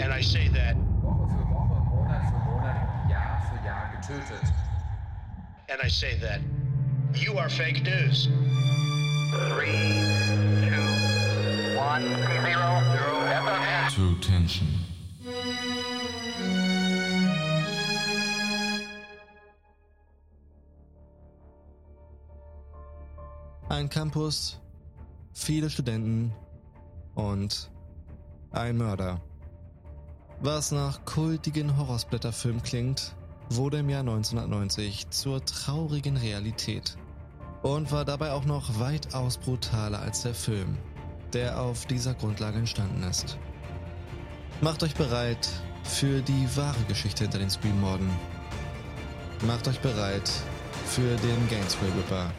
And I say that Woche für Woche, Monat für Monat, Jahr für Jahr getötet. and I say that you are fake news. Three, two, one, zero, zero. True Tension. Ein Campus, viele Studenten und ein Mörder. Was nach kultigen Horrorsblätterfilm klingt, wurde im Jahr 1990 zur traurigen Realität und war dabei auch noch weitaus brutaler als der Film, der auf dieser Grundlage entstanden ist. Macht euch bereit für die wahre Geschichte hinter den Scream-Morden. Macht euch bereit für den Gainesville Ripper.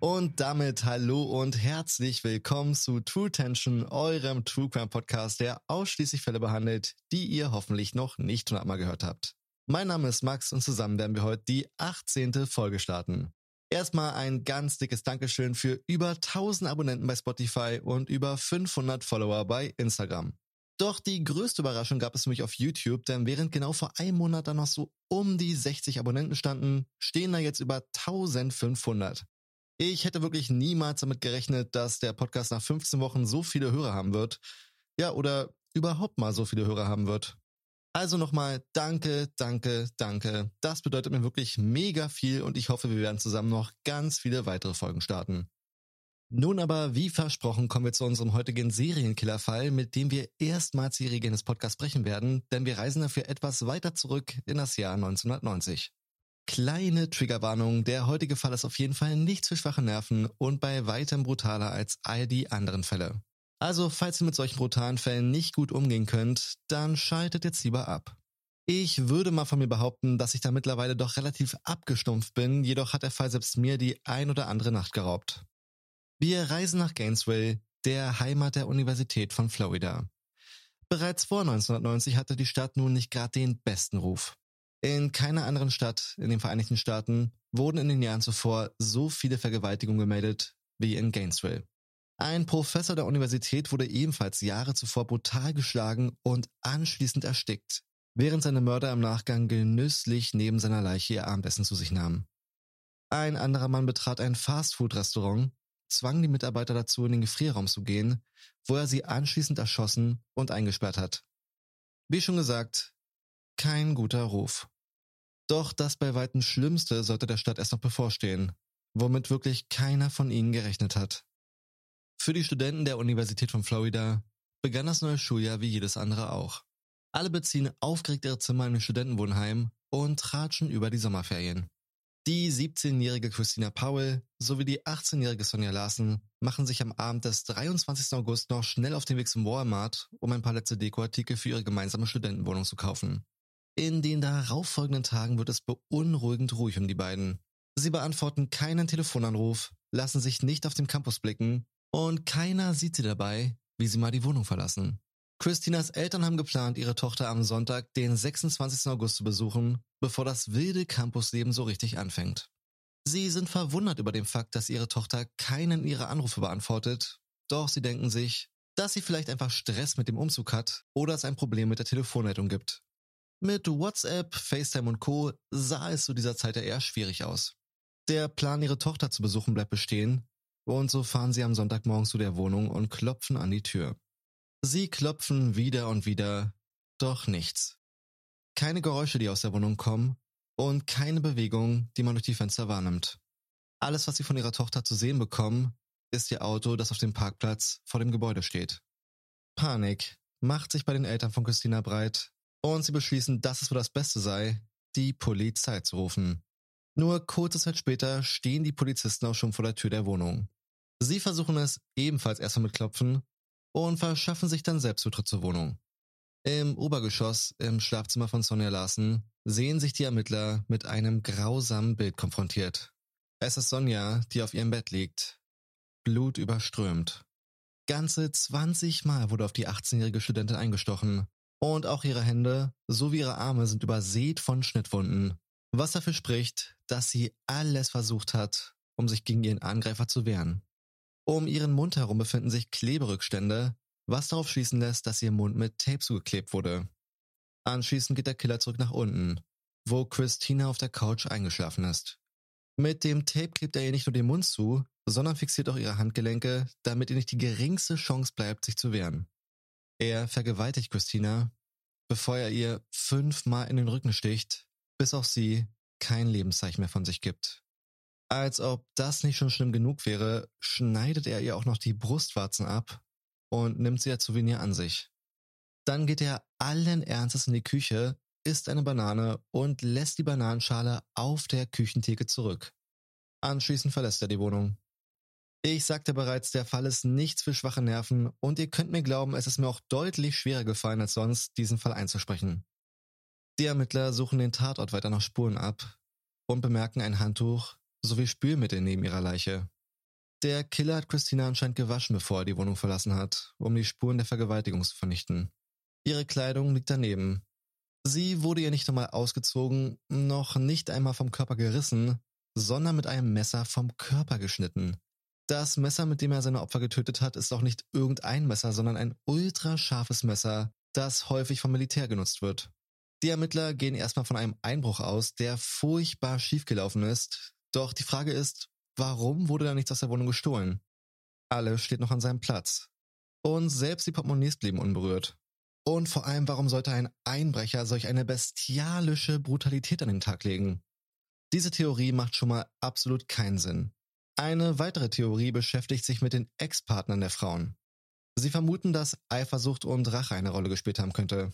Und damit hallo und herzlich willkommen zu True Tension, eurem True Crime Podcast, der ausschließlich Fälle behandelt, die ihr hoffentlich noch nicht hundertmal gehört habt. Mein Name ist Max und zusammen werden wir heute die 18. Folge starten. Erstmal ein ganz dickes Dankeschön für über 1000 Abonnenten bei Spotify und über 500 Follower bei Instagram. Doch die größte Überraschung gab es für mich auf YouTube, denn während genau vor einem Monat dann noch so um die 60 Abonnenten standen, stehen da jetzt über 1500. Ich hätte wirklich niemals damit gerechnet, dass der Podcast nach 15 Wochen so viele Hörer haben wird. Ja, oder überhaupt mal so viele Hörer haben wird. Also nochmal danke, danke, danke. Das bedeutet mir wirklich mega viel und ich hoffe, wir werden zusammen noch ganz viele weitere Folgen starten. Nun aber, wie versprochen, kommen wir zu unserem heutigen Serienkillerfall, mit dem wir erstmals die Regeln des Podcasts brechen werden, denn wir reisen dafür etwas weiter zurück in das Jahr 1990. Kleine Triggerwarnung, der heutige Fall ist auf jeden Fall nichts für schwache Nerven und bei weitem brutaler als all die anderen Fälle. Also, falls ihr mit solchen brutalen Fällen nicht gut umgehen könnt, dann schaltet jetzt lieber ab. Ich würde mal von mir behaupten, dass ich da mittlerweile doch relativ abgestumpft bin, jedoch hat der Fall selbst mir die ein oder andere Nacht geraubt. Wir reisen nach Gainesville, der Heimat der Universität von Florida. Bereits vor 1990 hatte die Stadt nun nicht gerade den besten Ruf. In keiner anderen Stadt in den Vereinigten Staaten wurden in den Jahren zuvor so viele Vergewaltigungen gemeldet wie in Gainesville. Ein Professor der Universität wurde ebenfalls Jahre zuvor brutal geschlagen und anschließend erstickt, während seine Mörder im Nachgang genüsslich neben seiner Leiche ihr Abendessen zu sich nahmen. Ein anderer Mann betrat ein Fastfood-Restaurant, zwang die Mitarbeiter dazu, in den Gefrierraum zu gehen, wo er sie anschließend erschossen und eingesperrt hat. Wie schon gesagt, kein guter Ruf. Doch das bei weitem Schlimmste sollte der Stadt erst noch bevorstehen, womit wirklich keiner von ihnen gerechnet hat. Für die Studenten der Universität von Florida begann das neue Schuljahr wie jedes andere auch. Alle beziehen aufgeregt ihre Zimmer in den Studentenwohnheim und tratschen über die Sommerferien. Die 17-jährige Christina Powell sowie die 18-jährige Sonja Larsen machen sich am Abend des 23. August noch schnell auf den Weg zum Walmart, um ein paar letzte Dekoartikel für ihre gemeinsame Studentenwohnung zu kaufen. In den darauffolgenden Tagen wird es beunruhigend ruhig um die beiden. Sie beantworten keinen Telefonanruf, lassen sich nicht auf dem Campus blicken und keiner sieht sie dabei, wie sie mal die Wohnung verlassen. Christinas Eltern haben geplant, ihre Tochter am Sonntag, den 26. August zu besuchen, bevor das wilde Campusleben so richtig anfängt. Sie sind verwundert über den Fakt, dass ihre Tochter keinen ihrer Anrufe beantwortet, doch sie denken sich, dass sie vielleicht einfach Stress mit dem Umzug hat oder es ein Problem mit der Telefonleitung gibt. Mit WhatsApp, FaceTime und Co. sah es zu dieser Zeit ja eher schwierig aus. Der Plan, ihre Tochter zu besuchen, bleibt bestehen, und so fahren sie am Sonntagmorgen zu der Wohnung und klopfen an die Tür. Sie klopfen wieder und wieder, doch nichts. Keine Geräusche, die aus der Wohnung kommen, und keine Bewegung, die man durch die Fenster wahrnimmt. Alles, was sie von ihrer Tochter zu sehen bekommen, ist ihr Auto, das auf dem Parkplatz vor dem Gebäude steht. Panik macht sich bei den Eltern von Christina breit und sie beschließen, dass es wohl das Beste sei, die Polizei zu rufen. Nur kurze Zeit später stehen die Polizisten auch schon vor der Tür der Wohnung. Sie versuchen es ebenfalls erstmal mit Klopfen und verschaffen sich dann Selbstzutritt zur Wohnung. Im Obergeschoss im Schlafzimmer von Sonja Larsen sehen sich die Ermittler mit einem grausamen Bild konfrontiert. Es ist Sonja, die auf ihrem Bett liegt, Blut überströmt. Ganze 20 Mal wurde auf die 18-jährige Studentin eingestochen und auch ihre Hände sowie ihre Arme sind übersät von Schnittwunden, Was dafür spricht, dass sie alles versucht hat, um sich gegen ihren Angreifer zu wehren. Um ihren Mund herum befinden sich Kleberückstände, was darauf schließen lässt, dass ihr Mund mit Tape zugeklebt wurde. Anschließend geht der Killer zurück nach unten, wo Christina auf der Couch eingeschlafen ist. Mit dem Tape klebt er ihr nicht nur den Mund zu, sondern fixiert auch ihre Handgelenke, damit ihr nicht die geringste Chance bleibt, sich zu wehren. Er vergewaltigt Christina, bevor er ihr fünfmal in den Rücken sticht, bis auch sie kein Lebenszeichen mehr von sich gibt. Als ob das nicht schon schlimm genug wäre, schneidet er ihr auch noch die Brustwarzen ab und nimmt sie als Souvenir an sich. Dann geht er allen Ernstes in die Küche, isst eine Banane und lässt die Bananenschale auf der Küchentheke zurück. Anschließend verlässt er die Wohnung. Ich sagte bereits, der Fall ist nichts für schwache Nerven und ihr könnt mir glauben, es ist mir auch deutlich schwerer gefallen als sonst, diesen Fall einzusprechen. Die Ermittler suchen den Tatort weiter nach Spuren ab und bemerken ein Handtuch sowie Spülmittel neben ihrer Leiche. Der Killer hat Christina anscheinend gewaschen, bevor er die Wohnung verlassen hat, um die Spuren der Vergewaltigung zu vernichten. Ihre Kleidung liegt daneben. Sie wurde ihr nicht einmal ausgezogen, noch nicht einmal vom Körper gerissen, sondern mit einem Messer vom Körper geschnitten. Das Messer, mit dem er seine Opfer getötet hat, ist auch nicht irgendein Messer, sondern ein ultrascharfes Messer, das häufig vom Militär genutzt wird. Die Ermittler gehen erstmal von einem Einbruch aus, der furchtbar schiefgelaufen ist. Doch die Frage ist, warum wurde da nichts aus der Wohnung gestohlen? Alles steht noch an seinem Platz. Und selbst die Portemonnaies blieben unberührt. Und vor allem, warum sollte ein Einbrecher solch eine bestialische Brutalität an den Tag legen? Diese Theorie macht schon mal absolut keinen Sinn. Eine weitere Theorie beschäftigt sich mit den Ex-Partnern der Frauen. Sie vermuten, dass Eifersucht und Rache eine Rolle gespielt haben könnte.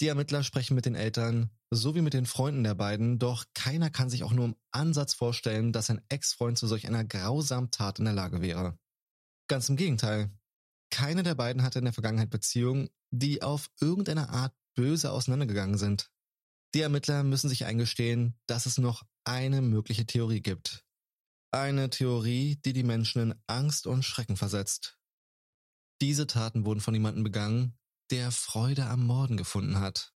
Die Ermittler sprechen mit den Eltern sowie mit den Freunden der beiden, doch keiner kann sich auch nur im Ansatz vorstellen, dass ein Ex-Freund zu solch einer grausamen Tat in der Lage wäre. Ganz im Gegenteil. Keine der beiden hatte in der Vergangenheit Beziehungen, die auf irgendeine Art böse auseinandergegangen sind. Die Ermittler müssen sich eingestehen, dass es noch eine mögliche Theorie gibt. Eine Theorie, die die Menschen in Angst und Schrecken versetzt. Diese Taten wurden von jemandem begangen, der Freude am Morden gefunden hat.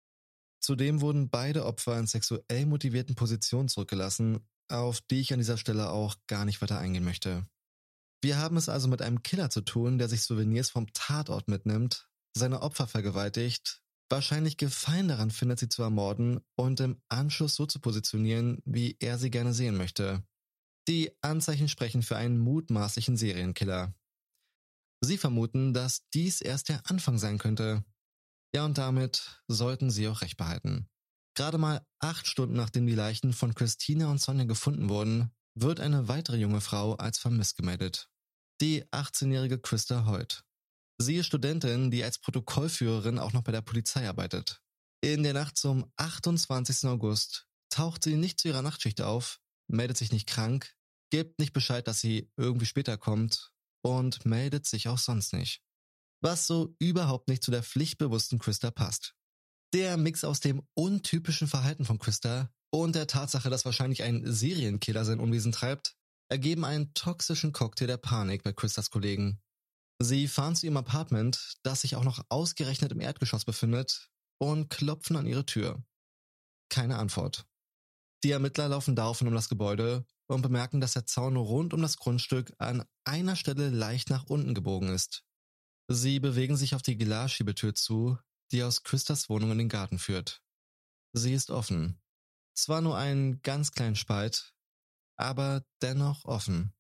Zudem wurden beide Opfer in sexuell motivierten Positionen zurückgelassen, auf die ich an dieser Stelle auch gar nicht weiter eingehen möchte. Wir haben es also mit einem Killer zu tun, der sich Souvenirs vom Tatort mitnimmt, seine Opfer vergewaltigt, wahrscheinlich Gefallen daran findet, sie zu ermorden und im Anschluss so zu positionieren, wie er sie gerne sehen möchte. Die Anzeichen sprechen für einen mutmaßlichen Serienkiller. Sie vermuten, dass dies erst der Anfang sein könnte. Ja, und damit sollten Sie auch recht behalten. Gerade mal acht Stunden nachdem die Leichen von Christina und Sonja gefunden wurden, wird eine weitere junge Frau als vermisst gemeldet. Die 18-jährige Christa Hoyt. Sie ist Studentin, die als Protokollführerin auch noch bei der Polizei arbeitet. In der Nacht zum 28. August taucht sie nicht zu ihrer Nachtschicht auf, meldet sich nicht krank, gibt nicht Bescheid, dass sie irgendwie später kommt und meldet sich auch sonst nicht. Was so überhaupt nicht zu der pflichtbewussten Christa passt. Der Mix aus dem untypischen Verhalten von Christa und der Tatsache, dass wahrscheinlich ein Serienkiller sein Unwesen treibt, ergeben einen toxischen Cocktail der Panik bei Christas Kollegen. Sie fahren zu ihrem Apartment, das sich auch noch ausgerechnet im Erdgeschoss befindet, und klopfen an ihre Tür. Keine Antwort. Die Ermittler laufen daraufhin um das Gebäude und bemerken, dass der Zaun rund um das Grundstück an einer Stelle leicht nach unten gebogen ist. Sie bewegen sich auf die Glasschiebetür zu, die aus Christas Wohnung in den Garten führt. Sie ist offen. Zwar nur einen ganz kleinen Spalt, aber dennoch offen.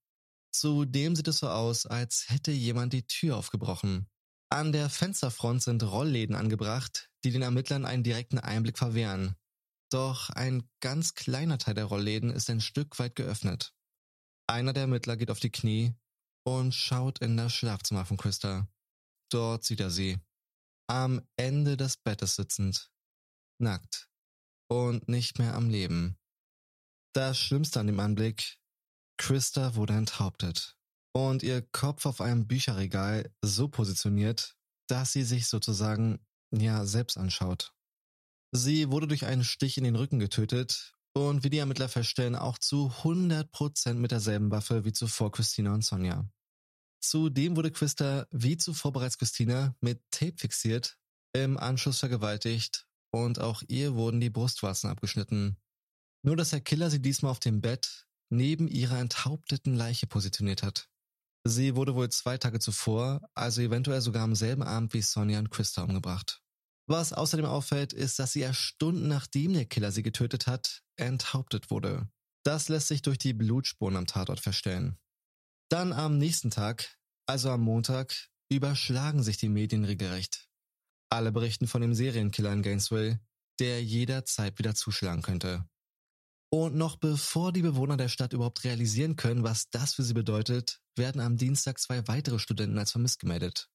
Zudem sieht es so aus, als hätte jemand die Tür aufgebrochen. An der Fensterfront sind Rollläden angebracht, die den Ermittlern einen direkten Einblick verwehren. Doch ein ganz kleiner Teil der Rollläden ist ein Stück weit geöffnet. Einer der Ermittler geht auf die Knie und schaut in das Schlafzimmer von Christa. Dort sieht er sie. Am Ende des Bettes sitzend. Nackt. Und nicht mehr am Leben. Das Schlimmste an dem Anblick, Christa wurde enthauptet und ihr Kopf auf einem Bücherregal so positioniert, dass sie sich sozusagen ja selbst anschaut. Sie wurde durch einen Stich in den Rücken getötet und wie die Ermittler feststellen, auch zu 100% mit derselben Waffe wie zuvor Christina und Sonja. Zudem wurde Christa wie zuvor bereits Christina mit Tape fixiert, im Anschluss vergewaltigt und auch ihr wurden die Brustwarzen abgeschnitten. Nur dass der Killer sie diesmal auf dem Bett neben ihrer enthaupteten Leiche positioniert hat. Sie wurde wohl zwei Tage zuvor, also eventuell sogar am selben Abend wie Sonja und Christa umgebracht. Was außerdem auffällt, ist, dass sie erst Stunden nachdem der Killer sie getötet hat, enthauptet wurde. Das lässt sich durch die Blutspuren am Tatort feststellen. Dann am nächsten Tag, also am Montag, überschlagen sich die Medien regelrecht. Alle berichten von dem Serienkiller in Gainesville, der jederzeit wieder zuschlagen könnte. Und noch bevor die Bewohner der Stadt überhaupt realisieren können, was das für sie bedeutet, werden am Dienstag zwei weitere Studenten als vermisst gemeldet.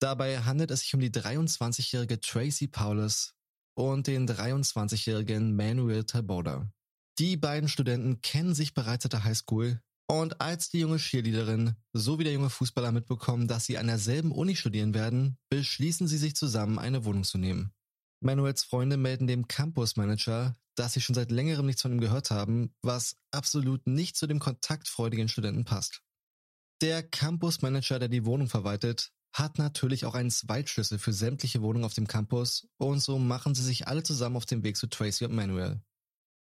Dabei handelt es sich um die 23-jährige Tracy Paulus und den 23-jährigen Manuel Taboda. Die beiden Studenten kennen sich bereits seit der Highschool und als die junge Cheerleaderin sowie der junge Fußballer mitbekommen, dass sie an derselben Uni studieren werden, beschließen sie sich zusammen, eine Wohnung zu nehmen. Manuels Freunde melden dem Campusmanager, dass sie schon seit längerem nichts von ihm gehört haben, was absolut nicht zu dem kontaktfreudigen Studenten passt. Der Campusmanager, der die Wohnung verwaltet, hat natürlich auch einen Zweitschlüssel für sämtliche Wohnungen auf dem Campus und so machen sie sich alle zusammen auf den Weg zu Tracy und Manuel.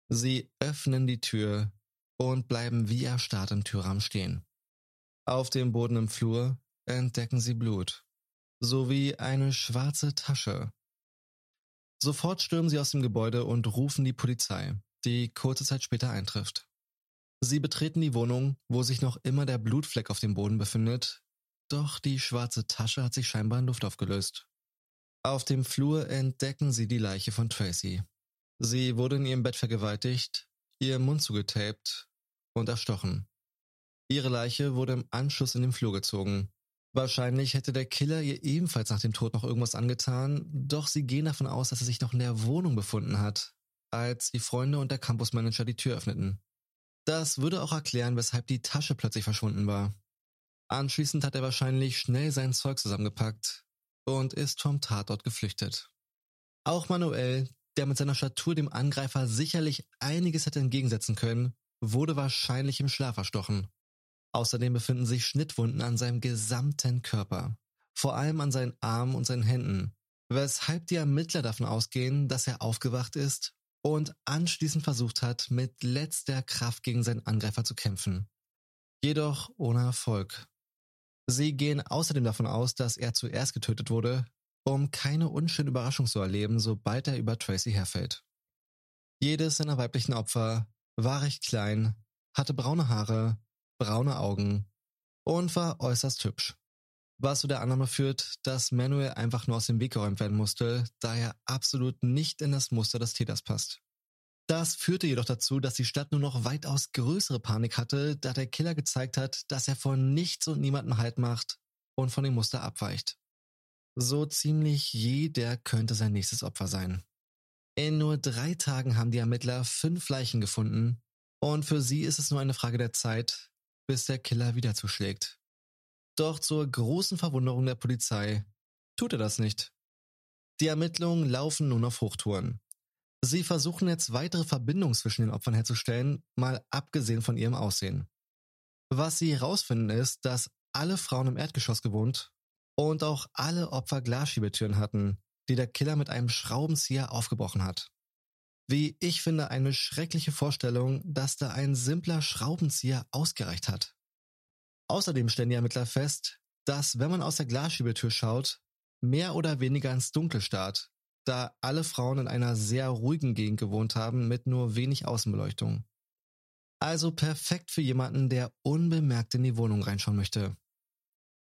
Sie öffnen die Tür und bleiben wie erstarrt im Türrahmen stehen. Auf dem Boden im Flur entdecken sie Blut sowie eine schwarze Tasche, Sofort stürmen sie aus dem Gebäude und rufen die Polizei, die kurze Zeit später eintrifft. Sie betreten die Wohnung, wo sich noch immer der Blutfleck auf dem Boden befindet, doch die schwarze Tasche hat sich scheinbar in Luft aufgelöst. Auf dem Flur entdecken sie die Leiche von Tracy. Sie wurde in ihrem Bett vergewaltigt, ihr Mund zugetaped und erstochen. Ihre Leiche wurde im Anschluss in den Flur gezogen, Wahrscheinlich hätte der Killer ihr ebenfalls nach dem Tod noch irgendwas angetan, doch sie gehen davon aus, dass er sich noch in der Wohnung befunden hat, als die Freunde und der Campusmanager die Tür öffneten. Das würde auch erklären, weshalb die Tasche plötzlich verschwunden war. Anschließend hat er wahrscheinlich schnell sein Zeug zusammengepackt und ist vom Tatort geflüchtet. Auch Manuel, der mit seiner Statur dem Angreifer sicherlich einiges hätte entgegensetzen können, wurde wahrscheinlich im Schlaf erstochen. Außerdem befinden sich Schnittwunden an seinem gesamten Körper, vor allem an seinen Armen und seinen Händen, weshalb die Ermittler davon ausgehen, dass er aufgewacht ist und anschließend versucht hat, mit letzter Kraft gegen seinen Angreifer zu kämpfen. Jedoch ohne Erfolg. Sie gehen außerdem davon aus, dass er zuerst getötet wurde, um keine unschöne Überraschung zu erleben, sobald er über Tracy herfällt. Jedes seiner weiblichen Opfer war recht klein, hatte braune Haare braune Augen und war äußerst hübsch. Was zu der Annahme führt, dass Manuel einfach nur aus dem Weg geräumt werden musste, da er absolut nicht in das Muster des Täters passt. Das führte jedoch dazu, dass die Stadt nur noch weitaus größere Panik hatte, da der Killer gezeigt hat, dass er von nichts und niemandem Halt macht und von dem Muster abweicht. So ziemlich jeder könnte sein nächstes Opfer sein. In nur drei Tagen haben die Ermittler fünf Leichen gefunden und für sie ist es nur eine Frage der Zeit, bis der Killer wieder zuschlägt. Doch zur großen Verwunderung der Polizei tut er das nicht. Die Ermittlungen laufen nun auf Hochtouren. Sie versuchen jetzt weitere Verbindungen zwischen den Opfern herzustellen, mal abgesehen von ihrem Aussehen. Was sie herausfinden ist, dass alle Frauen im Erdgeschoss gewohnt und auch alle Opfer Glasschiebetüren hatten, die der Killer mit einem Schraubenzieher aufgebrochen hat. Wie ich finde, eine schreckliche Vorstellung, dass da ein simpler Schraubenzieher ausgereicht hat. Außerdem stellen die Ermittler fest, dass, wenn man aus der Glasschiebetür schaut, mehr oder weniger ins Dunkel starrt, da alle Frauen in einer sehr ruhigen Gegend gewohnt haben mit nur wenig Außenbeleuchtung. Also perfekt für jemanden, der unbemerkt in die Wohnung reinschauen möchte.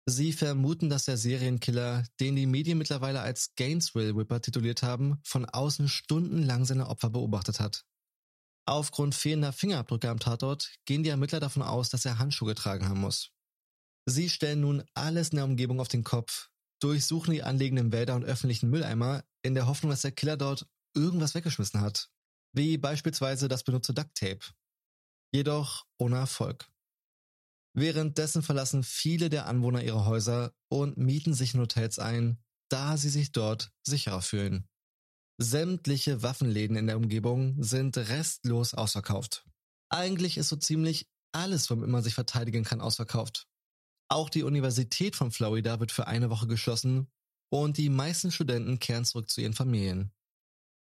Sie vermuten, dass der Serienkiller, den die Medien mittlerweile als Gainesville Whipper tituliert haben, von außen stundenlang seine Opfer beobachtet hat. Aufgrund fehlender Fingerabdrücke am Tatort gehen die Ermittler davon aus, dass er Handschuhe getragen haben muss. Sie stellen nun alles in der Umgebung auf den Kopf, durchsuchen die anliegenden Wälder und öffentlichen Mülleimer in der Hoffnung, dass der Killer dort irgendwas weggeschmissen hat, wie beispielsweise das benutzte Ducktape. Jedoch ohne Erfolg. Währenddessen verlassen viele der Anwohner ihre Häuser und mieten sich in Hotels ein, da sie sich dort sicherer fühlen. Sämtliche Waffenläden in der Umgebung sind restlos ausverkauft. Eigentlich ist so ziemlich alles, womit man sich verteidigen kann, ausverkauft. Auch die Universität von Florida wird für eine Woche geschlossen und die meisten Studenten kehren zurück zu ihren Familien.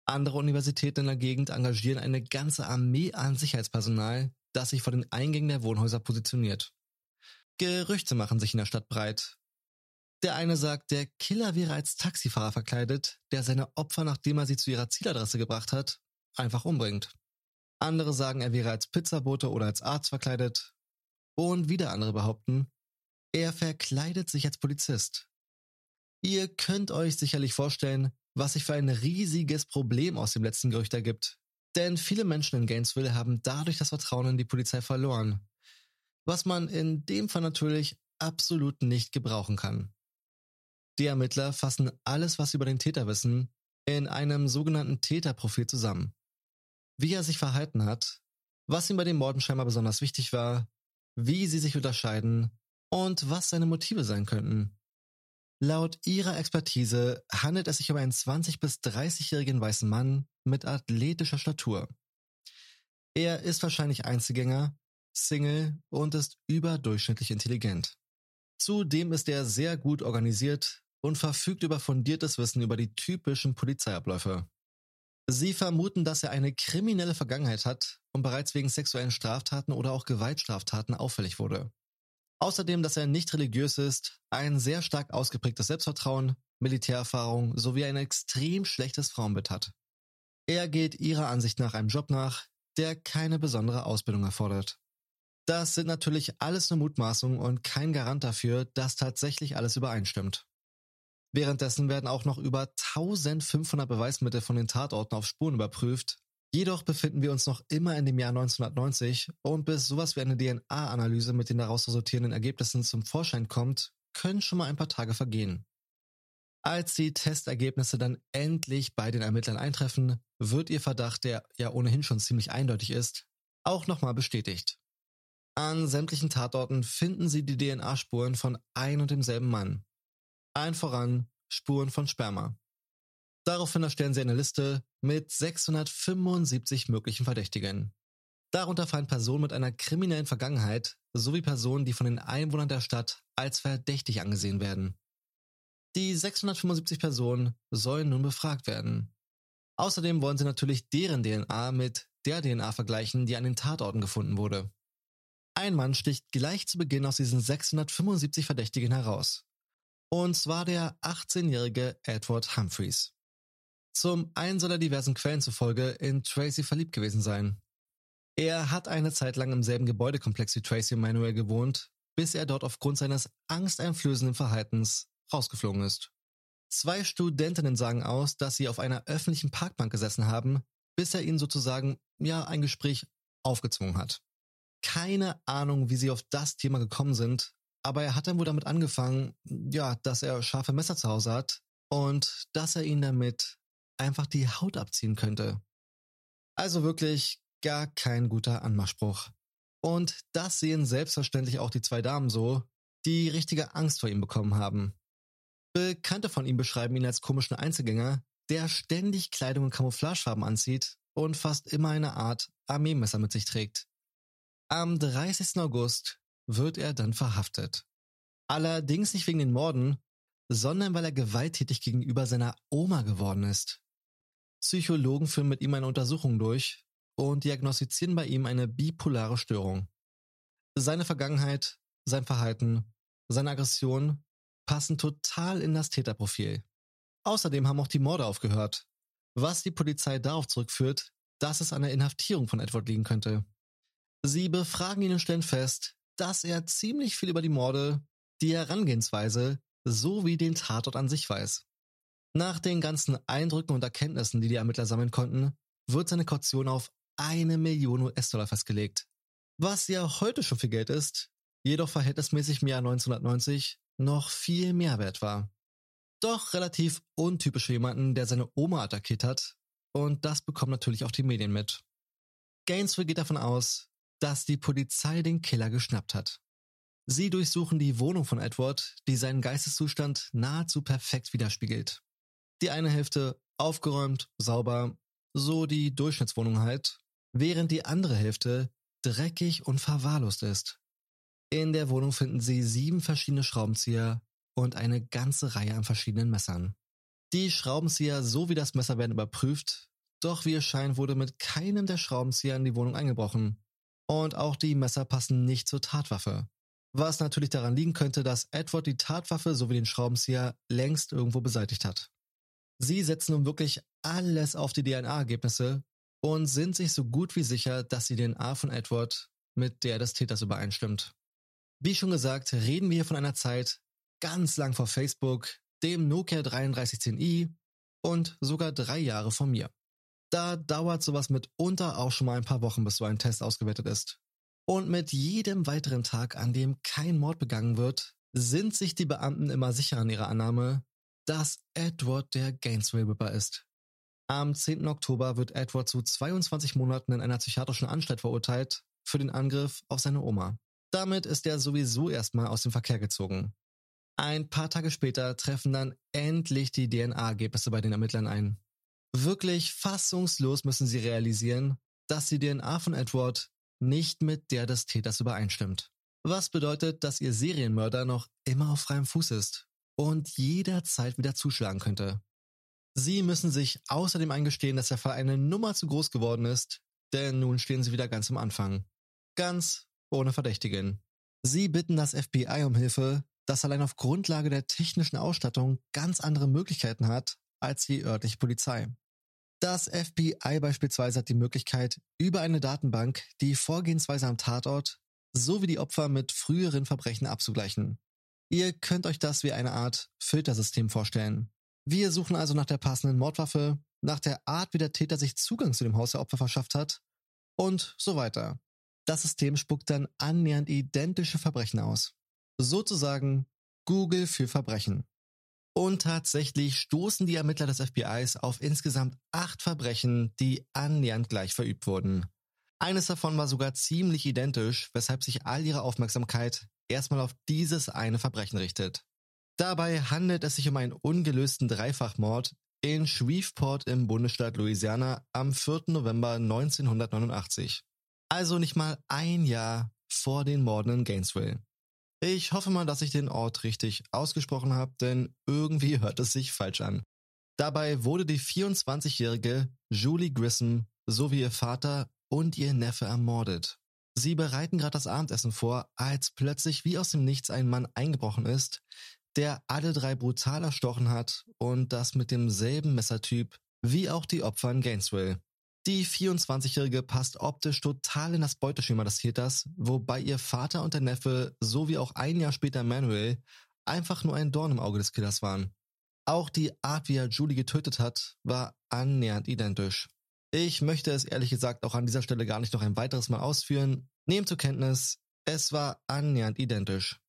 Andere Universitäten in der Gegend engagieren eine ganze Armee an Sicherheitspersonal, das sich vor den Eingängen der Wohnhäuser positioniert. Gerüchte machen sich in der Stadt breit. Der eine sagt, der Killer wäre als Taxifahrer verkleidet, der seine Opfer, nachdem er sie zu ihrer Zieladresse gebracht hat, einfach umbringt. Andere sagen, er wäre als Pizzabote oder als Arzt verkleidet. Und wieder andere behaupten, er verkleidet sich als Polizist. Ihr könnt euch sicherlich vorstellen, was sich für ein riesiges Problem aus dem letzten Gerücht ergibt. Denn viele Menschen in Gainesville haben dadurch das Vertrauen in die Polizei verloren. Was man in dem Fall natürlich absolut nicht gebrauchen kann. Die Ermittler fassen alles, was sie über den Täter wissen, in einem sogenannten Täterprofil zusammen. Wie er sich verhalten hat, was ihm bei den Morden scheinbar besonders wichtig war, wie sie sich unterscheiden und was seine Motive sein könnten. Laut ihrer Expertise handelt es sich um einen 20- bis 30-jährigen weißen Mann mit athletischer Statur. Er ist wahrscheinlich Einzelgänger, Single und ist überdurchschnittlich intelligent. Zudem ist er sehr gut organisiert und verfügt über fundiertes Wissen über die typischen Polizeiabläufe. Sie vermuten, dass er eine kriminelle Vergangenheit hat und bereits wegen sexuellen Straftaten oder auch Gewaltstraftaten auffällig wurde. Außerdem, dass er nicht religiös ist, ein sehr stark ausgeprägtes Selbstvertrauen, Militärerfahrung sowie ein extrem schlechtes Frauenbild hat. Er geht ihrer Ansicht nach einem Job nach, der keine besondere Ausbildung erfordert. Das sind natürlich alles nur Mutmaßungen und kein Garant dafür, dass tatsächlich alles übereinstimmt. Währenddessen werden auch noch über 1500 Beweismittel von den Tatorten auf Spuren überprüft Jedoch befinden wir uns noch immer in dem Jahr 1990 und bis sowas wie eine DNA-Analyse mit den daraus resultierenden Ergebnissen zum Vorschein kommt, können schon mal ein paar Tage vergehen. Als die Testergebnisse dann endlich bei den Ermittlern eintreffen, wird ihr Verdacht, der ja ohnehin schon ziemlich eindeutig ist, auch nochmal bestätigt. An sämtlichen Tatorten finden sie die DNA-Spuren von ein und demselben Mann. Allen voran Spuren von Sperma. Daraufhin erstellen sie eine Liste mit 675 möglichen Verdächtigen. Darunter fallen Personen mit einer kriminellen Vergangenheit sowie Personen, die von den Einwohnern der Stadt als verdächtig angesehen werden. Die 675 Personen sollen nun befragt werden. Außerdem wollen sie natürlich deren DNA mit der DNA vergleichen, die an den Tatorten gefunden wurde. Ein Mann sticht gleich zu Beginn aus diesen 675 Verdächtigen heraus. Und zwar der 18-jährige Edward Humphreys. Zum einen soll er diversen Quellen zufolge in Tracy verliebt gewesen sein. Er hat eine Zeit lang im selben Gebäudekomplex wie Tracy Manuel gewohnt, bis er dort aufgrund seines angsteinflößenden Verhaltens rausgeflogen ist. Zwei Studentinnen sagen aus, dass sie auf einer öffentlichen Parkbank gesessen haben, bis er ihnen sozusagen, ja, ein Gespräch aufgezwungen hat. Keine Ahnung, wie sie auf das Thema gekommen sind, aber er hat dann wohl damit angefangen, ja, dass er scharfe Messer zu Hause hat und dass er ihn damit einfach die Haut abziehen könnte. Also wirklich gar kein guter Anmachspruch. Und das sehen selbstverständlich auch die zwei Damen so, die richtige Angst vor ihm bekommen haben. Bekannte von ihm beschreiben ihn als komischen Einzelgänger, der ständig Kleidung in Camouflagefarben anzieht und fast immer eine Art Armeemesser mit sich trägt. Am 30. August wird er dann verhaftet. Allerdings nicht wegen den Morden, sondern weil er gewalttätig gegenüber seiner Oma geworden ist. Psychologen führen mit ihm eine Untersuchung durch und diagnostizieren bei ihm eine bipolare Störung. Seine Vergangenheit, sein Verhalten, seine Aggression passen total in das Täterprofil. Außerdem haben auch die Morde aufgehört, was die Polizei darauf zurückführt, dass es an der Inhaftierung von Edward liegen könnte. Sie befragen ihn und stellen fest, dass er ziemlich viel über die Morde, die Herangehensweise sowie den Tatort an sich weiß. Nach den ganzen Eindrücken und Erkenntnissen, die die Ermittler sammeln konnten, wird seine Kaution auf eine Million US-Dollar festgelegt. Was ja heute schon viel Geld ist, jedoch verhältnismäßig im Jahr 1990 noch viel mehr wert war. Doch relativ untypisch für jemanden, der seine Oma attackiert hat, und das bekommen natürlich auch die Medien mit. Gainesville geht davon aus, dass die Polizei den Killer geschnappt hat. Sie durchsuchen die Wohnung von Edward, die seinen Geisteszustand nahezu perfekt widerspiegelt. Die eine Hälfte aufgeräumt, sauber, so die Durchschnittswohnung halt, während die andere Hälfte dreckig und verwahrlost ist. In der Wohnung finden sie sieben verschiedene Schraubenzieher und eine ganze Reihe an verschiedenen Messern. Die Schraubenzieher sowie das Messer werden überprüft Doch wie es scheint, wurde mit keinem der Schraubenzieher in die Wohnung eingebrochen. Und auch die Messer passen nicht zur Tatwaffe. Was natürlich daran liegen könnte, dass Edward die Tatwaffe sowie den Schraubenzieher längst irgendwo beseitigt hat. Sie setzen nun wirklich alles auf die DNA-Ergebnisse und sind sich so gut wie sicher, dass die DNA von Edward mit der des Täters übereinstimmt. Wie schon gesagt, reden wir hier von einer Zeit ganz lang vor Facebook, dem Nokia 3310i und sogar drei Jahre von mir. Da dauert sowas mitunter auch schon mal ein paar Wochen, bis so ein Test ausgewertet ist. Und mit jedem weiteren Tag, an dem kein Mord begangen wird, sind sich die Beamten immer sicher an ihrer Annahme, dass Edward der Gainesville-Ripper ist. Am 10. Oktober wird Edward zu 22 Monaten in einer psychiatrischen Anstalt verurteilt für den Angriff auf seine Oma. Damit ist er sowieso erstmal aus dem Verkehr gezogen. Ein paar Tage später treffen dann endlich die DNA-Ergebnisse bei den Ermittlern ein. Wirklich fassungslos müssen sie realisieren, dass die DNA von Edward nicht mit der des Täters übereinstimmt. Was bedeutet, dass ihr Serienmörder noch immer auf freiem Fuß ist und jederzeit wieder zuschlagen könnte. Sie müssen sich außerdem eingestehen, dass der Fall eine Nummer zu groß geworden ist, denn nun stehen sie wieder ganz am Anfang. Ganz ohne Verdächtigen. Sie bitten das FBI um Hilfe, das allein auf Grundlage der technischen Ausstattung ganz andere Möglichkeiten hat als die örtliche Polizei. Das FBI beispielsweise hat die Möglichkeit, über eine Datenbank die Vorgehensweise am Tatort sowie die Opfer mit früheren Verbrechen abzugleichen. Ihr könnt euch das wie eine Art Filtersystem vorstellen. Wir suchen also nach der passenden Mordwaffe, nach der Art, wie der Täter sich Zugang zu dem Haus der Opfer verschafft hat und so weiter. Das System spuckt dann annähernd identische Verbrechen aus. Sozusagen Google für Verbrechen. Und tatsächlich stoßen die Ermittler des FBIs auf insgesamt acht Verbrechen, die annähernd gleich verübt wurden. Eines davon war sogar ziemlich identisch, weshalb sich all ihre Aufmerksamkeit erstmal auf dieses eine Verbrechen richtet. Dabei handelt es sich um einen ungelösten Dreifachmord in Shreveport im Bundesstaat Louisiana am 4. November 1989. Also nicht mal ein Jahr vor den Morden in Gainesville. Ich hoffe mal, dass ich den Ort richtig ausgesprochen habe, denn irgendwie hört es sich falsch an. Dabei wurde die 24-jährige Julie Grissom sowie ihr Vater und ihr Neffe ermordet. Sie bereiten gerade das Abendessen vor, als plötzlich wie aus dem Nichts ein Mann eingebrochen ist, der alle drei brutal erstochen hat und das mit demselben Messertyp wie auch die Opfer in Gainesville. Die 24-Jährige passt optisch total in das Beuteschema des Täters, wobei ihr Vater und der Neffe sowie auch ein Jahr später Manuel einfach nur ein Dorn im Auge des Killers waren. Auch die Art, wie er Julie getötet hat, war annähernd identisch. Ich möchte es ehrlich gesagt auch an dieser Stelle gar nicht noch ein weiteres Mal ausführen. Nehmt zur Kenntnis, es war annähernd identisch.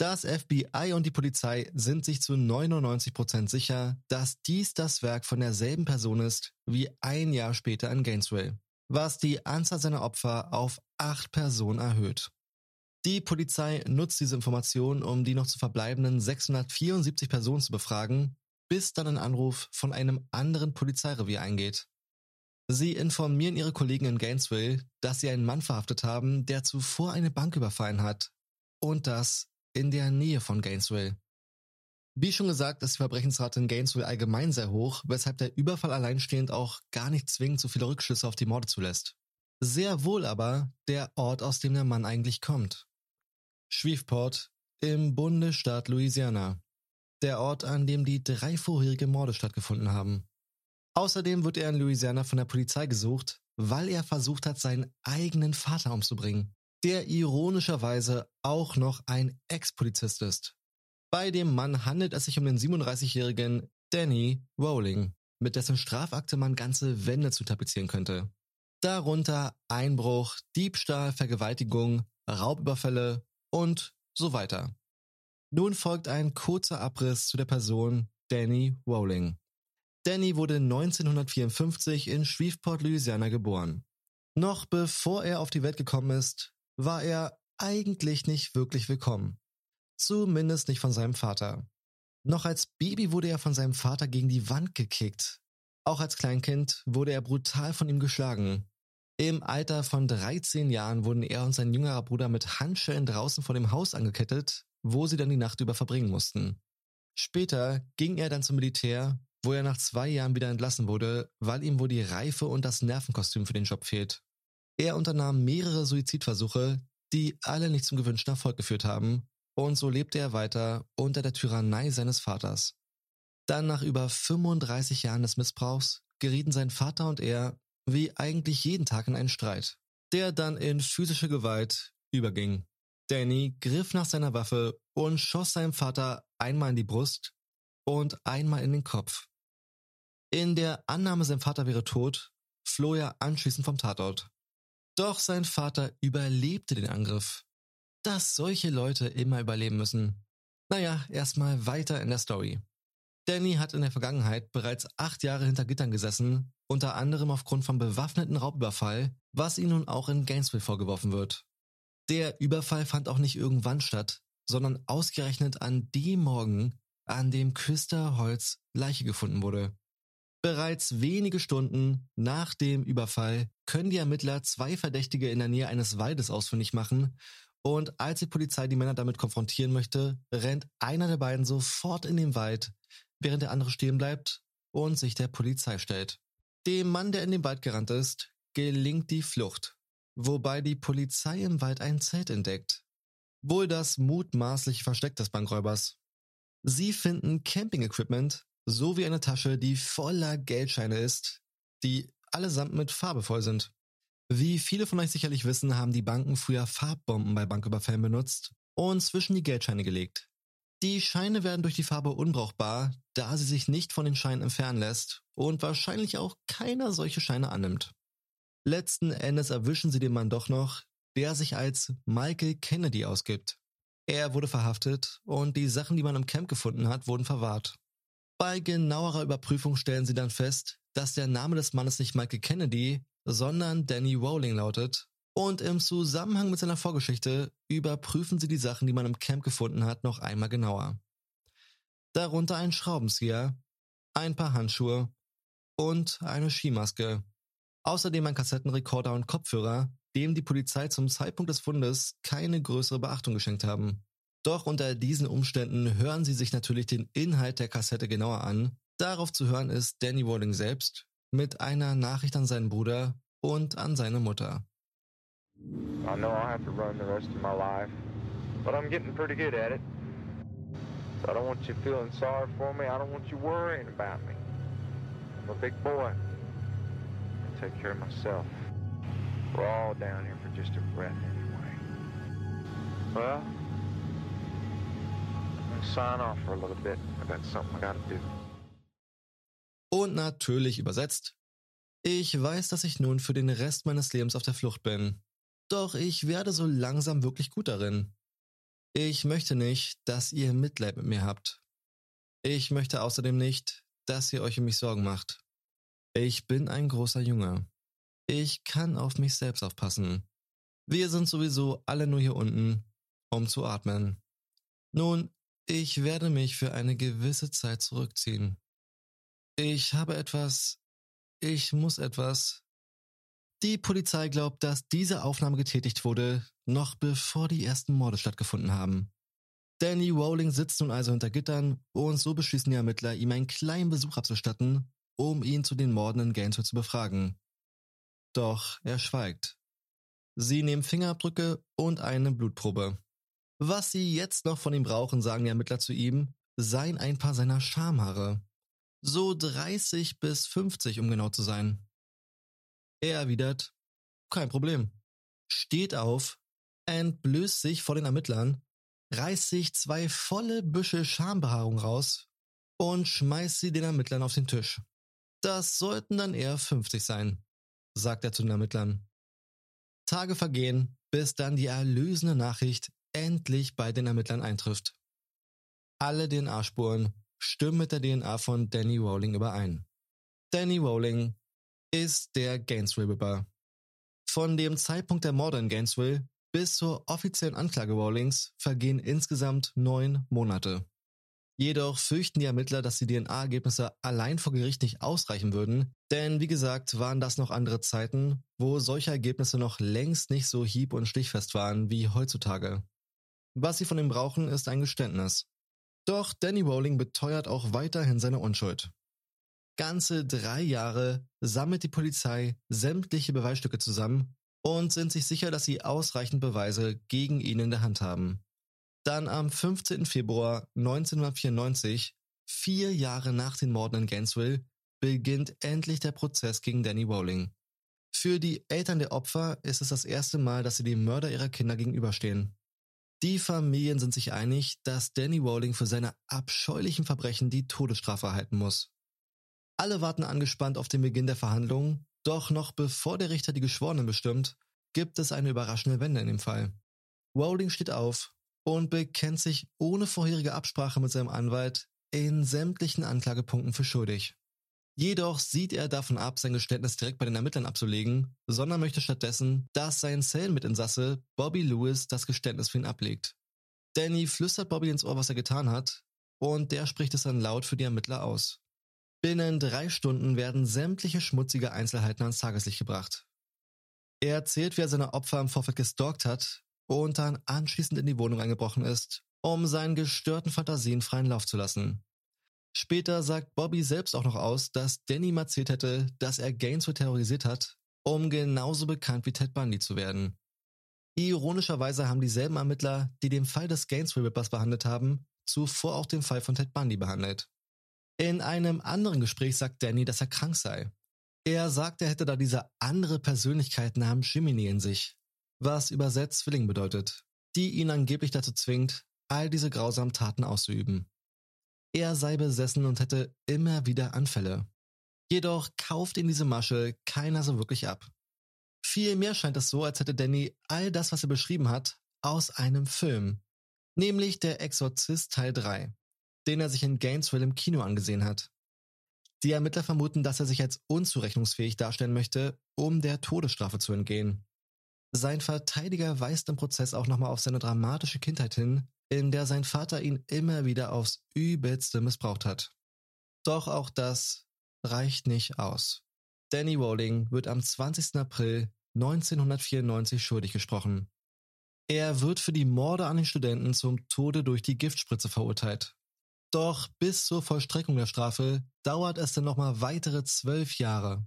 Das FBI und die Polizei sind sich zu 99% sicher, dass dies das Werk von derselben Person ist wie ein Jahr später in Gainesville, was die Anzahl seiner Opfer auf acht Personen erhöht. Die Polizei nutzt diese Information, um die noch zu verbleibenden 674 Personen zu befragen, bis dann ein Anruf von einem anderen Polizeirevier eingeht. Sie informieren ihre Kollegen in Gainesville, dass sie einen Mann verhaftet haben, der zuvor eine Bank überfallen hat. Und das in der Nähe von Gainesville. Wie schon gesagt, ist die Verbrechensrate in Gainesville allgemein sehr hoch, weshalb der Überfall alleinstehend auch gar nicht zwingend so viele Rückschlüsse auf die Morde zulässt. Sehr wohl aber der Ort, aus dem der Mann eigentlich kommt. Shreveport im Bundesstaat Louisiana. Der Ort, an dem die drei vorherigen Morde stattgefunden haben. Außerdem wird er in Louisiana von der Polizei gesucht, weil er versucht hat, seinen eigenen Vater umzubringen der ironischerweise auch noch ein Ex-Polizist ist. Bei dem Mann handelt es sich um den 37-jährigen Danny Rowling, mit dessen Strafakte man ganze Wände zu tapezieren könnte. Darunter Einbruch, Diebstahl, Vergewaltigung, Raubüberfälle und so weiter. Nun folgt ein kurzer Abriss zu der Person Danny Rowling. Danny wurde 1954 in Shreveport, Louisiana geboren. Noch bevor er auf die Welt gekommen ist, war er eigentlich nicht wirklich willkommen. Zumindest nicht von seinem Vater. Noch als Baby wurde er von seinem Vater gegen die Wand gekickt. Auch als Kleinkind wurde er brutal von ihm geschlagen. Im Alter von 13 Jahren wurden er und sein jüngerer Bruder mit Handschellen draußen vor dem Haus angekettet, wo sie dann die Nacht über verbringen mussten. Später ging er dann zum Militär, wo er nach zwei Jahren wieder entlassen wurde, weil ihm wohl die Reife und das Nervenkostüm für den Job fehlt. Er unternahm mehrere Suizidversuche, die alle nicht zum gewünschten Erfolg geführt haben, und so lebte er weiter unter der Tyrannei seines Vaters. Dann nach über 35 Jahren des Missbrauchs gerieten sein Vater und er, wie eigentlich jeden Tag, in einen Streit, der dann in physische Gewalt überging. Danny griff nach seiner Waffe und schoss seinem Vater einmal in die Brust und einmal in den Kopf. In der Annahme, sein Vater wäre tot, floh er anschließend vom Tatort. Doch sein Vater überlebte den Angriff. Dass solche Leute immer überleben müssen. Naja, erstmal weiter in der Story. Danny hat in der Vergangenheit bereits acht Jahre hinter Gittern gesessen, unter anderem aufgrund von bewaffneten Raubüberfall, was ihm nun auch in Gainesville vorgeworfen wird. Der Überfall fand auch nicht irgendwann statt, sondern ausgerechnet an dem Morgen, an dem Christa Holz Leiche gefunden wurde. Bereits wenige Stunden nach dem Überfall können die Ermittler zwei Verdächtige in der Nähe eines Waldes ausfindig machen und als die Polizei die Männer damit konfrontieren möchte, rennt einer der beiden sofort in den Wald, während der andere stehen bleibt und sich der Polizei stellt. Dem Mann, der in den Wald gerannt ist, gelingt die Flucht, wobei die Polizei im Wald ein Zelt entdeckt. Wohl das mutmaßliche Versteck des Bankräubers. Sie finden Camping-Equipment sowie eine Tasche, die voller Geldscheine ist, die allesamt mit Farbe voll sind. Wie viele von euch sicherlich wissen, haben die Banken früher Farbbomben bei Banküberfällen benutzt und zwischen die Geldscheine gelegt. Die Scheine werden durch die Farbe unbrauchbar, da sie sich nicht von den Scheinen entfernen lässt und wahrscheinlich auch keiner solche Scheine annimmt. Letzten Endes erwischen sie den Mann doch noch, der sich als Michael Kennedy ausgibt. Er wurde verhaftet und die Sachen, die man im Camp gefunden hat, wurden verwahrt. Bei genauerer Überprüfung stellen sie dann fest, dass der Name des Mannes nicht Michael Kennedy, sondern Danny Rowling lautet. Und im Zusammenhang mit seiner Vorgeschichte überprüfen sie die Sachen, die man im Camp gefunden hat, noch einmal genauer. Darunter ein Schraubenzieher, ein paar Handschuhe und eine Skimaske. Außerdem ein Kassettenrekorder und Kopfhörer, dem die Polizei zum Zeitpunkt des Fundes keine größere Beachtung geschenkt haben. Doch unter diesen Umständen hören sie sich natürlich den Inhalt der Kassette genauer an. Darauf zu hören ist Danny Walling selbst mit einer Nachricht an seinen Bruder und an seine Mutter. I know I'll have to run the rest of my life, but I'm getting pretty good at it. So I don't want you feeling sorry for me. I don't want you worrying about me. I'm a big boy. I'll take care of myself. We're all down here for just a breath anyway. Well, sign off for a little bit. I got something I gotta do. Und natürlich übersetzt. Ich weiß, dass ich nun für den Rest meines Lebens auf der Flucht bin. Doch ich werde so langsam wirklich gut darin. Ich möchte nicht, dass ihr Mitleid mit mir habt. Ich möchte außerdem nicht, dass ihr euch um mich Sorgen macht. Ich bin ein großer Junge. Ich kann auf mich selbst aufpassen. Wir sind sowieso alle nur hier unten, um zu atmen. Nun, ich werde mich für eine gewisse Zeit zurückziehen. Ich habe etwas, ich muss etwas. Die Polizei glaubt, dass diese Aufnahme getätigt wurde, noch bevor die ersten Morde stattgefunden haben. Danny Rowling sitzt nun also hinter Gittern und so beschließen die Ermittler, ihm einen kleinen Besuch abzustatten, um ihn zu den Morden in Gainesville zu befragen. Doch er schweigt. Sie nehmen Fingerabdrücke und eine Blutprobe. Was sie jetzt noch von ihm brauchen, sagen die Ermittler zu ihm, seien ein paar seiner Schamhaare. So 30 bis 50, um genau zu sein. Er erwidert, kein Problem. Steht auf, entblößt sich vor den Ermittlern, reißt sich zwei volle Büschel Schambehaarung raus und schmeißt sie den Ermittlern auf den Tisch. Das sollten dann eher 50 sein, sagt er zu den Ermittlern. Tage vergehen, bis dann die erlösende Nachricht endlich bei den Ermittlern eintrifft. Alle DNA-Spuren stimmen mit der DNA von Danny Rowling überein. Danny Rowling ist der Gainesville-Ripper. Von dem Zeitpunkt der Morde in Gainesville bis zur offiziellen Anklage Rowlings vergehen insgesamt neun Monate. Jedoch fürchten die Ermittler, dass die DNA-Ergebnisse allein vor Gericht nicht ausreichen würden, denn wie gesagt waren das noch andere Zeiten, wo solche Ergebnisse noch längst nicht so hieb- und stichfest waren wie heutzutage. Was sie von ihm brauchen, ist ein Geständnis. Doch Danny Rowling beteuert auch weiterhin seine Unschuld. Ganze drei Jahre sammelt die Polizei sämtliche Beweisstücke zusammen und sind sich sicher, dass sie ausreichend Beweise gegen ihn in der Hand haben. Dann am 15. Februar 1994, vier Jahre nach den Morden in Gainesville, beginnt endlich der Prozess gegen Danny Rowling. Für die Eltern der Opfer ist es das erste Mal, dass sie dem Mörder ihrer Kinder gegenüberstehen. Die Familien sind sich einig, dass Danny Rowling für seine abscheulichen Verbrechen die Todesstrafe erhalten muss. Alle warten angespannt auf den Beginn der Verhandlungen, doch noch bevor der Richter die Geschworenen bestimmt, gibt es eine überraschende Wende in dem Fall. Rowling steht auf und bekennt sich ohne vorherige Absprache mit seinem Anwalt in sämtlichen Anklagepunkten für schuldig. Jedoch sieht er davon ab, sein Geständnis direkt bei den Ermittlern abzulegen, sondern möchte stattdessen, dass sein Zellenmitinsasse Bobby Lewis das Geständnis für ihn ablegt. Danny flüstert Bobby ins Ohr, was er getan hat, und der spricht es dann laut für die Ermittler aus. Binnen drei Stunden werden sämtliche schmutzige Einzelheiten ans Tageslicht gebracht. Er erzählt, wie er seine Opfer im Vorfeld gestalkt hat und dann anschließend in die Wohnung eingebrochen ist, um seinen gestörten Fantasien freien Lauf zu lassen. Später sagt Bobby selbst auch noch aus, dass Danny ihm erzählt hätte, dass er Gainesville terrorisiert hat, um genauso bekannt wie Ted Bundy zu werden. Ironischerweise haben dieselben Ermittler, die den Fall des Gainesville Rippers behandelt haben, zuvor auch den Fall von Ted Bundy behandelt. In einem anderen Gespräch sagt Danny, dass er krank sei. Er sagt, er hätte da diese andere Persönlichkeit namens Jiminy in sich, was übersetzt Zwilling bedeutet, die ihn angeblich dazu zwingt, all diese grausamen Taten auszuüben. Er sei besessen und hätte immer wieder Anfälle. Jedoch kauft ihm diese Masche keiner so wirklich ab. Vielmehr scheint es so, als hätte Danny all das, was er beschrieben hat, aus einem Film. Nämlich Der Exorzist Teil 3, den er sich in Gainesville im Kino angesehen hat. Die Ermittler vermuten, dass er sich als unzurechnungsfähig darstellen möchte, um der Todesstrafe zu entgehen. Sein Verteidiger weist im Prozess auch nochmal auf seine dramatische Kindheit hin, in der sein Vater ihn immer wieder aufs übelste missbraucht hat. Doch auch das reicht nicht aus. Danny Rowling wird am 20. April 1994 schuldig gesprochen. Er wird für die Morde an den Studenten zum Tode durch die Giftspritze verurteilt. Doch bis zur Vollstreckung der Strafe dauert es dann nochmal weitere zwölf Jahre.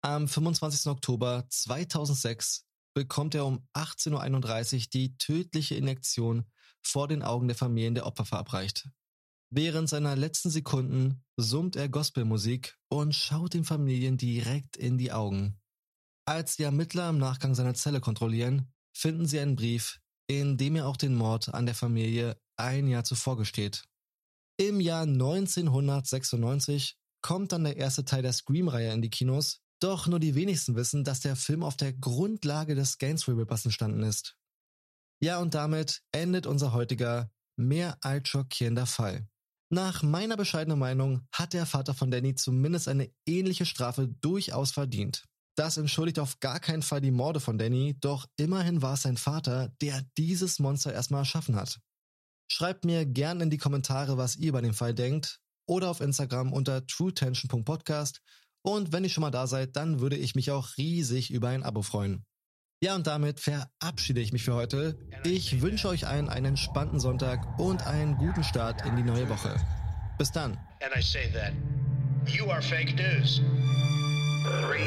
Am 25. Oktober 2006 bekommt er um 18.31 Uhr die tödliche Injektion vor den Augen der Familien der Opfer verabreicht. Während seiner letzten Sekunden summt er Gospelmusik und schaut den Familien direkt in die Augen. Als die Ermittler im Nachgang seiner Zelle kontrollieren, finden sie einen Brief, in dem er auch den Mord an der Familie ein Jahr zuvor gesteht. Im Jahr 1996 kommt dann der erste Teil der Scream-Reihe in die Kinos, doch nur die wenigsten wissen, dass der Film auf der Grundlage des Gainesville Rippers entstanden ist. Ja, und damit endet unser heutiger, mehr als schockierender Fall. Nach meiner bescheidenen Meinung hat der Vater von Danny zumindest eine ähnliche Strafe durchaus verdient. Das entschuldigt auf gar keinen Fall die Morde von Danny, doch immerhin war es sein Vater, der dieses Monster erstmal erschaffen hat. Schreibt mir gerne in die Kommentare, was ihr über den Fall denkt oder auf Instagram unter truetension.podcast und wenn ihr schon mal da seid, dann würde ich mich auch riesig über ein Abo freuen. Ja, und damit verabschiede ich mich für heute. Ich wünsche euch allen einen entspannten Sonntag und einen guten Start in die neue Woche. Bis dann. And I say that you are fake news. Three,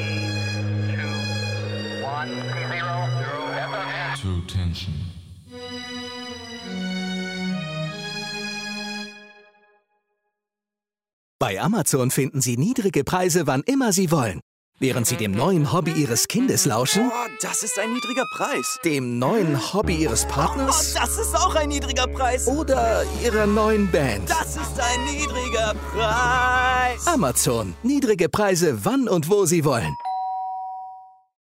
two, one, zero, zero. True Tension. Bei Amazon finden Sie niedrige Preise, wann immer Sie wollen. Während Sie dem neuen Hobby Ihres Kindes lauschen, Boah, das ist ein niedriger Preis. dem neuen Hobby Ihres Oh, Partners das ist auch ein niedriger Preis. oder Ihrer neuen Band. Das ist ein niedriger Preis. Amazon. Niedrige Preise, wann und wo Sie wollen.